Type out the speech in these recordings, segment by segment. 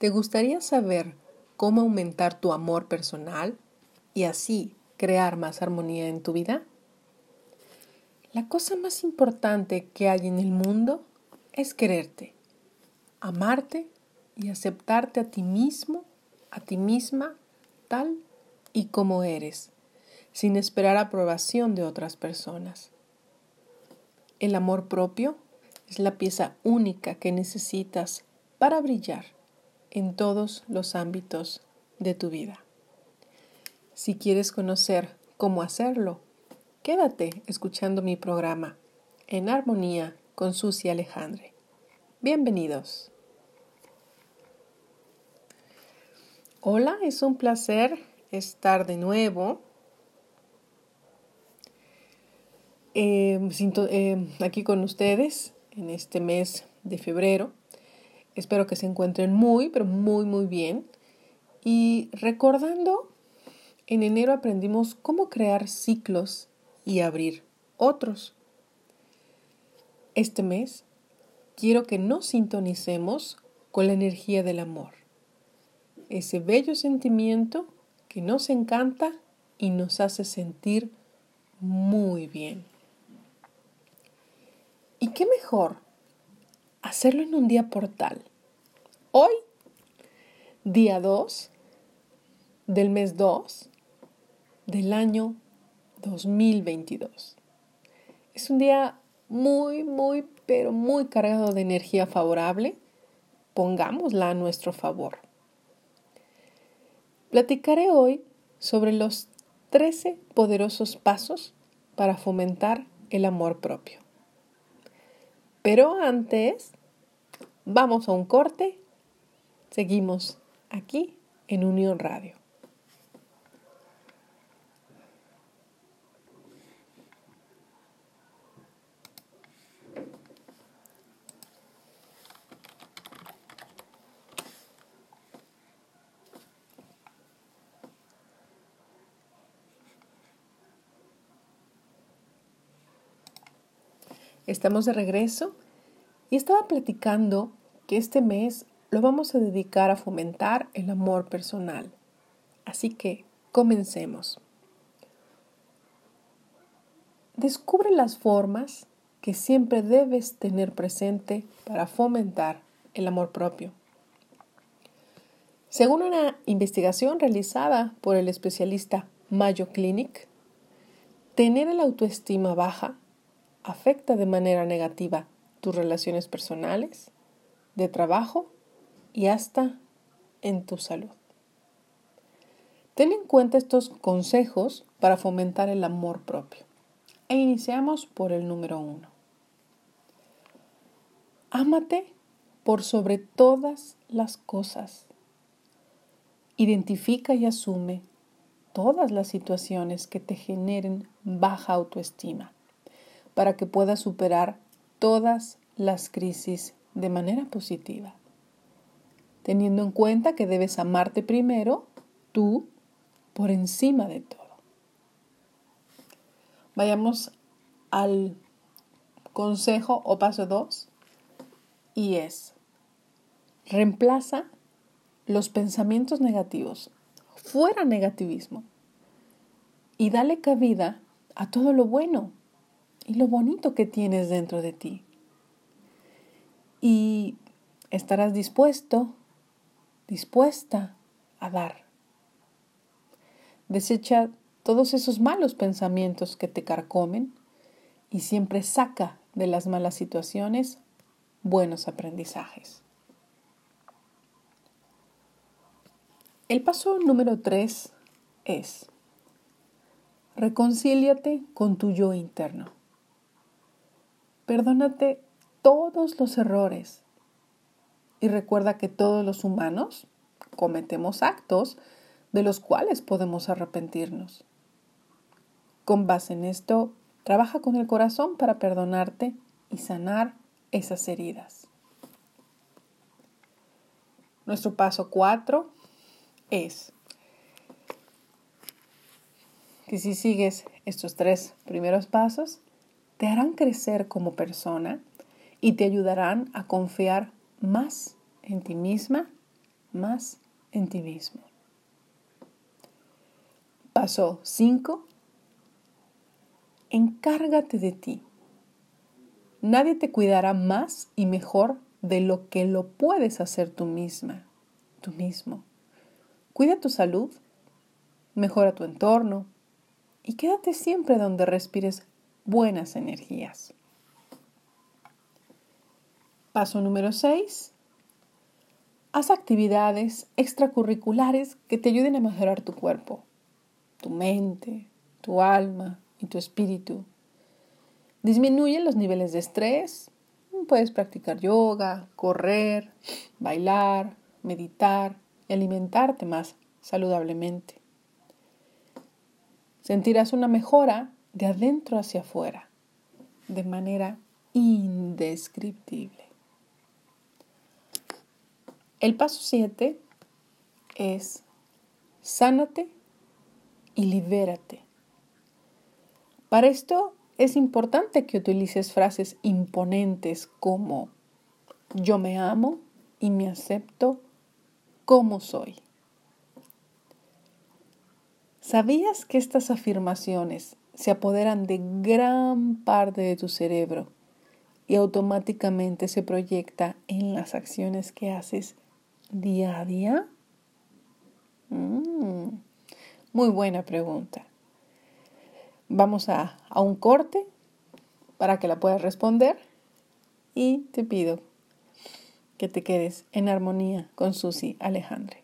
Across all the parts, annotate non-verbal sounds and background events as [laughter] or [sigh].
¿Te gustaría saber cómo aumentar tu amor personal y así crear más armonía en tu vida? La cosa más importante que hay en el mundo es quererte, amarte y aceptarte a ti mismo, a ti misma, tal y como eres, sin esperar aprobación de otras personas. El amor propio es la pieza única que necesitas para brillar en todos los ámbitos de tu vida. Si quieres conocer cómo hacerlo, quédate escuchando mi programa En Armonía con Susi Alejandre. Bienvenidos. Hola, es un placer estar de nuevo eh, eh, aquí con ustedes en este mes de febrero Espero que se encuentren muy, pero muy, muy bien. Y recordando, en enero aprendimos cómo crear ciclos y abrir otros. Este mes quiero que nos sintonicemos con la energía del amor, ese bello sentimiento que nos encanta y nos hace sentir muy bien. ¿Y qué mejor hacerlo en un día portal? Hoy, día 2 del mes 2 del año 2022. Es un día muy, muy, pero muy cargado de energía favorable. Pongámosla a nuestro favor. Platicaré hoy sobre los 13 poderosos pasos para fomentar el amor propio. Pero antes, vamos a un corte Seguimos aquí en Unión Radio. Estamos de regreso y estaba platicando que este mes lo vamos a dedicar a fomentar el amor personal. Así que comencemos. Descubre las formas que siempre debes tener presente para fomentar el amor propio. Según una investigación realizada por el especialista Mayo Clinic, tener el autoestima baja afecta de manera negativa tus relaciones personales, de trabajo y hasta en tu salud. Ten en cuenta estos consejos para fomentar el amor propio. E iniciamos por el número uno. Ámate por sobre todas las cosas. Identifica y asume todas las situaciones que te generen baja autoestima para que puedas superar todas las crisis de manera positiva teniendo en cuenta que debes amarte primero, tú, por encima de todo. Vayamos al consejo o paso 2 y es, reemplaza los pensamientos negativos, fuera negativismo, y dale cabida a todo lo bueno y lo bonito que tienes dentro de ti. Y estarás dispuesto dispuesta a dar. Desecha todos esos malos pensamientos que te carcomen y siempre saca de las malas situaciones buenos aprendizajes. El paso número tres es reconcíliate con tu yo interno. Perdónate todos los errores y recuerda que todos los humanos cometemos actos de los cuales podemos arrepentirnos. Con base en esto, trabaja con el corazón para perdonarte y sanar esas heridas. Nuestro paso cuatro es que si sigues estos tres primeros pasos, te harán crecer como persona y te ayudarán a confiar más en ti misma más en ti mismo. Paso 5. Encárgate de ti. Nadie te cuidará más y mejor de lo que lo puedes hacer tú misma, tú mismo. Cuida tu salud, mejora tu entorno y quédate siempre donde respires buenas energías. Paso número 6. Haz actividades extracurriculares que te ayuden a mejorar tu cuerpo, tu mente, tu alma y tu espíritu. Disminuye los niveles de estrés. Puedes practicar yoga, correr, bailar, meditar y alimentarte más saludablemente. Sentirás una mejora de adentro hacia afuera, de manera indescriptible. El paso 7 es sánate y libérate. Para esto es importante que utilices frases imponentes como yo me amo y me acepto como soy. ¿Sabías que estas afirmaciones se apoderan de gran parte de tu cerebro y automáticamente se proyecta en las acciones que haces día a día? Mm, muy buena pregunta. Vamos a, a un corte para que la puedas responder y te pido que te quedes en armonía con Susi Alejandre.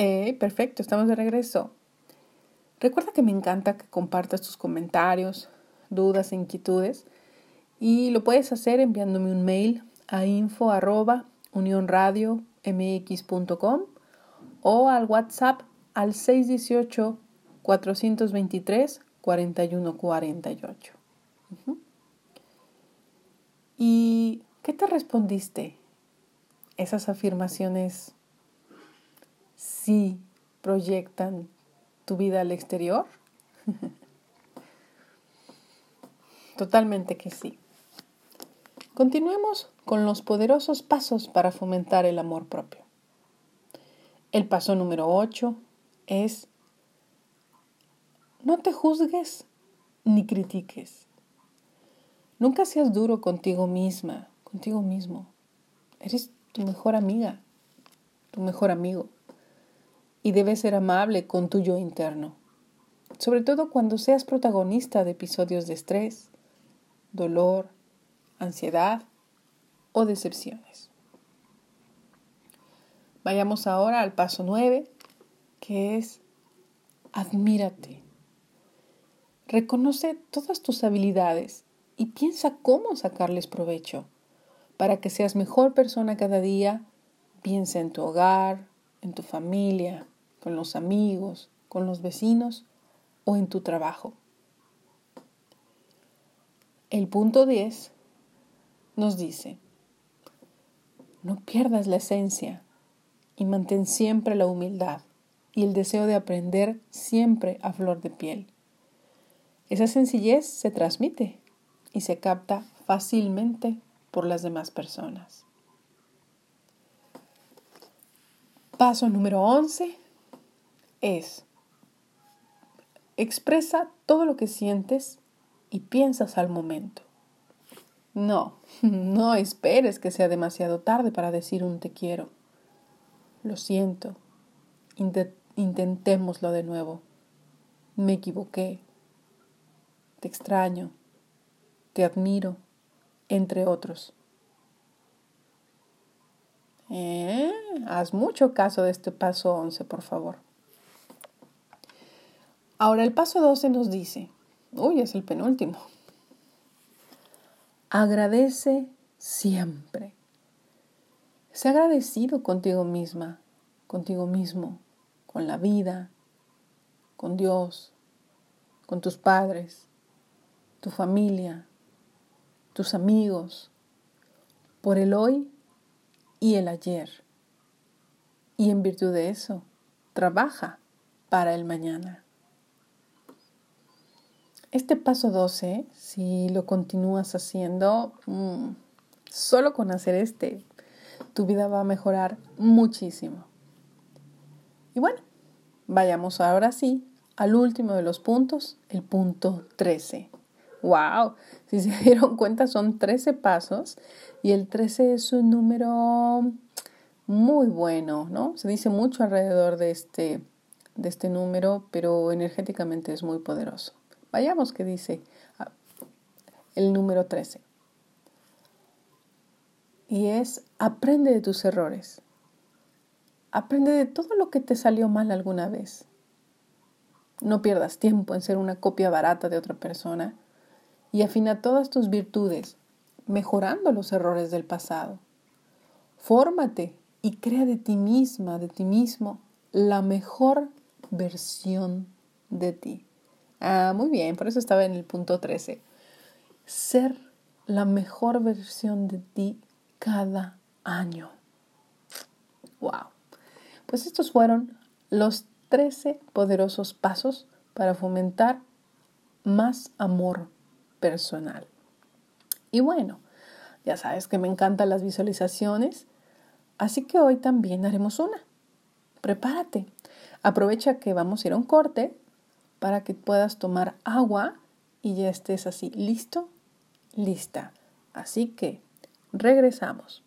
Eh, perfecto, estamos de regreso. Recuerda que me encanta que compartas tus comentarios, dudas e inquietudes y lo puedes hacer enviándome un mail a info o al WhatsApp al 618 423 4148. ¿Y qué te respondiste? Esas afirmaciones sí proyectan tu vida al exterior? [laughs] Totalmente que sí. Continuemos con los poderosos pasos para fomentar el amor propio. El paso número 8 es no te juzgues ni critiques. Nunca seas duro contigo misma, contigo mismo. Eres tu mejor amiga, tu mejor amigo y debes ser amable con tu yo interno, sobre todo cuando seas protagonista de episodios de estrés, dolor, ansiedad o decepciones. Vayamos ahora al paso 9, que es admírate. Reconoce todas tus habilidades y piensa cómo sacarles provecho para que seas mejor persona cada día. Piensa en tu hogar, en tu familia, con los amigos, con los vecinos o en tu trabajo. El punto 10 nos dice, no pierdas la esencia y mantén siempre la humildad y el deseo de aprender siempre a flor de piel. Esa sencillez se transmite y se capta fácilmente por las demás personas. Paso número 11 es expresa todo lo que sientes y piensas al momento. No, [laughs] no esperes que sea demasiado tarde para decir un te quiero. Lo siento. intentémoslo de nuevo. Me equivoqué. Te extraño. Te admiro. Entre otros. Eh, haz mucho caso de este paso 11, por favor. Ahora el paso 12 nos dice, uy, es el penúltimo. Agradece siempre. Sé agradecido contigo misma, contigo mismo, con la vida, con Dios, con tus padres, tu familia, tus amigos, por el hoy y el ayer. Y en virtud de eso, trabaja para el mañana. Este paso 12, si lo continúas haciendo, mm, solo con hacer este, tu vida va a mejorar muchísimo. Y bueno, vayamos ahora sí al último de los puntos, el punto 13. ¡Wow! Si se [laughs] dieron cuenta, son 13 pasos y el 13 es un número muy bueno, ¿no? Se dice mucho alrededor de este, de este número, pero energéticamente es muy poderoso. Vayamos que dice ah, el número 13. Y es aprende de tus errores. Aprende de todo lo que te salió mal alguna vez. No pierdas tiempo en ser una copia barata de otra persona y afina todas tus virtudes, mejorando los errores del pasado. Fórmate y crea de ti misma, de ti mismo, la mejor versión de ti. Ah, muy bien, por eso estaba en el punto 13. Ser la mejor versión de ti cada año. Wow. Pues estos fueron los 13 poderosos pasos para fomentar más amor personal. Y bueno, ya sabes que me encantan las visualizaciones, así que hoy también haremos una. Prepárate. Aprovecha que vamos a ir a un corte para que puedas tomar agua y ya estés así listo, lista. Así que regresamos.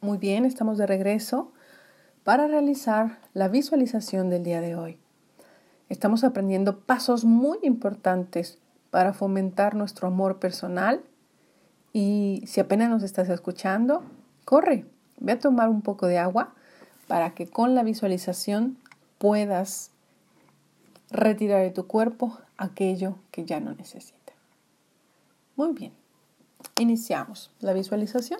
Muy bien, estamos de regreso para realizar la visualización del día de hoy. Estamos aprendiendo pasos muy importantes para fomentar nuestro amor personal y si apenas nos estás escuchando, corre, ve a tomar un poco de agua para que con la visualización puedas retirar de tu cuerpo aquello que ya no necesita. Muy bien, iniciamos la visualización.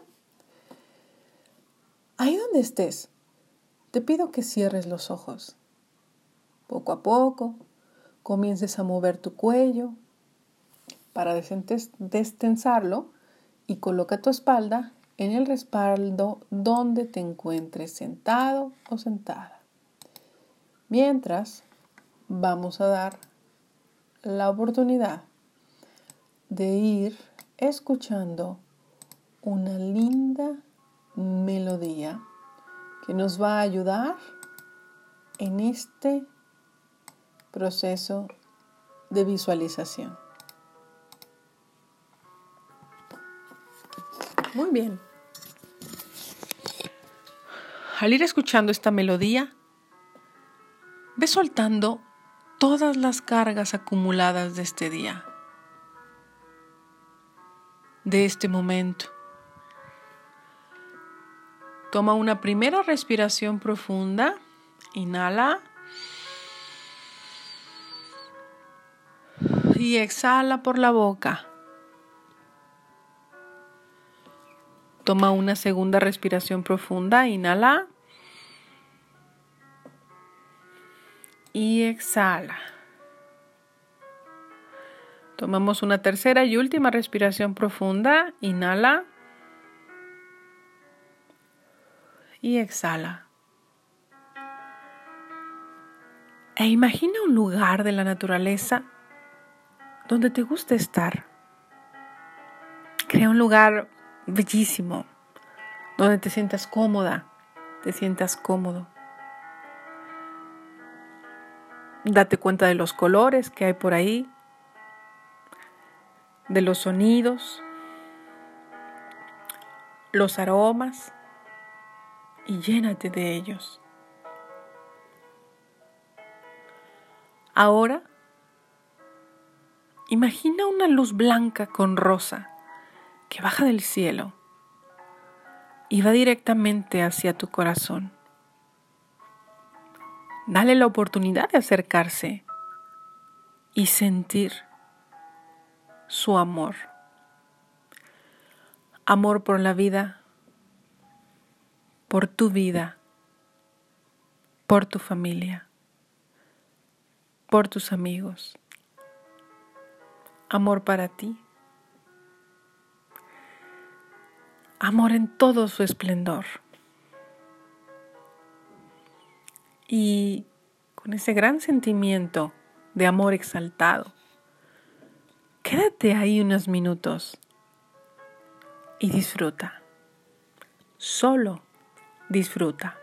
Ahí donde estés, te pido que cierres los ojos. Poco a poco, comiences a mover tu cuello para destensarlo y coloca tu espalda en el respaldo donde te encuentres sentado o sentada. Mientras, vamos a dar la oportunidad de ir escuchando una linda melodía que nos va a ayudar en este proceso de visualización. Muy bien. Al ir escuchando esta melodía, ve soltando todas las cargas acumuladas de este día, de este momento. Toma una primera respiración profunda. Inhala. Y exhala por la boca. Toma una segunda respiración profunda. Inhala. Y exhala. Tomamos una tercera y última respiración profunda. Inhala. Y exhala. E imagina un lugar de la naturaleza donde te guste estar. Crea un lugar bellísimo, donde te sientas cómoda, te sientas cómodo. Date cuenta de los colores que hay por ahí, de los sonidos, los aromas y llénate de ellos. Ahora, imagina una luz blanca con rosa que baja del cielo. y va directamente hacia tu corazón. Dale la oportunidad de acercarse y sentir su amor. Amor por la vida, por tu vida, por tu familia, por tus amigos. Amor para ti. Amor en todo su esplendor. Y con ese gran sentimiento de amor exaltado, quédate ahí unos minutos y disfruta. Solo disfruta.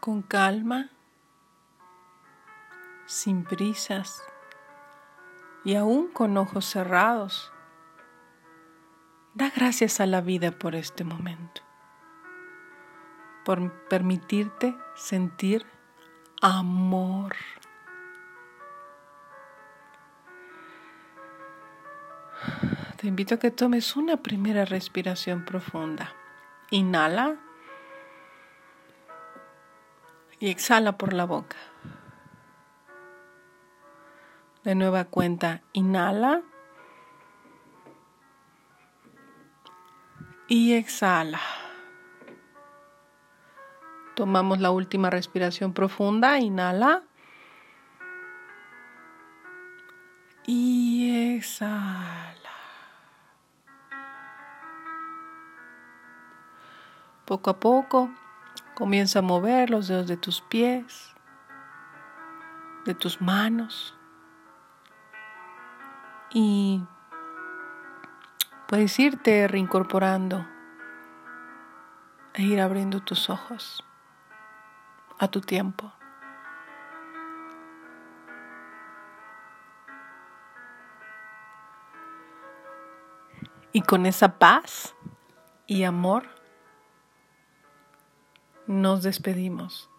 Con calma, sin prisas y aún con ojos cerrados. Da gracias a la vida por este momento, por permitirte sentir amor. Te invito a que tomes una primera respiración profunda. Inhala y exhala por la boca. De nueva cuenta, inhala y exhala. Tomamos la última respiración profunda, inhala y exhala. Poco a poco Comienza a mover los dedos de tus pies, de tus manos. Y puedes irte reincorporando e ir abriendo tus ojos a tu tiempo. Y con esa paz y amor nos despedimos.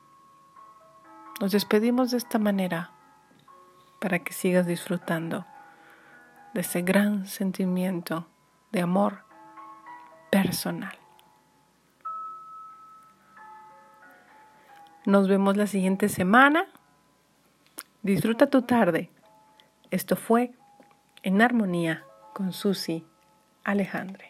Nos despedimos de esta manera para que sigas disfrutando de ese gran sentimiento de amor personal. Nos vemos la siguiente semana. Disfruta tu tarde. Esto fue En Armonía con Susi Alejandre.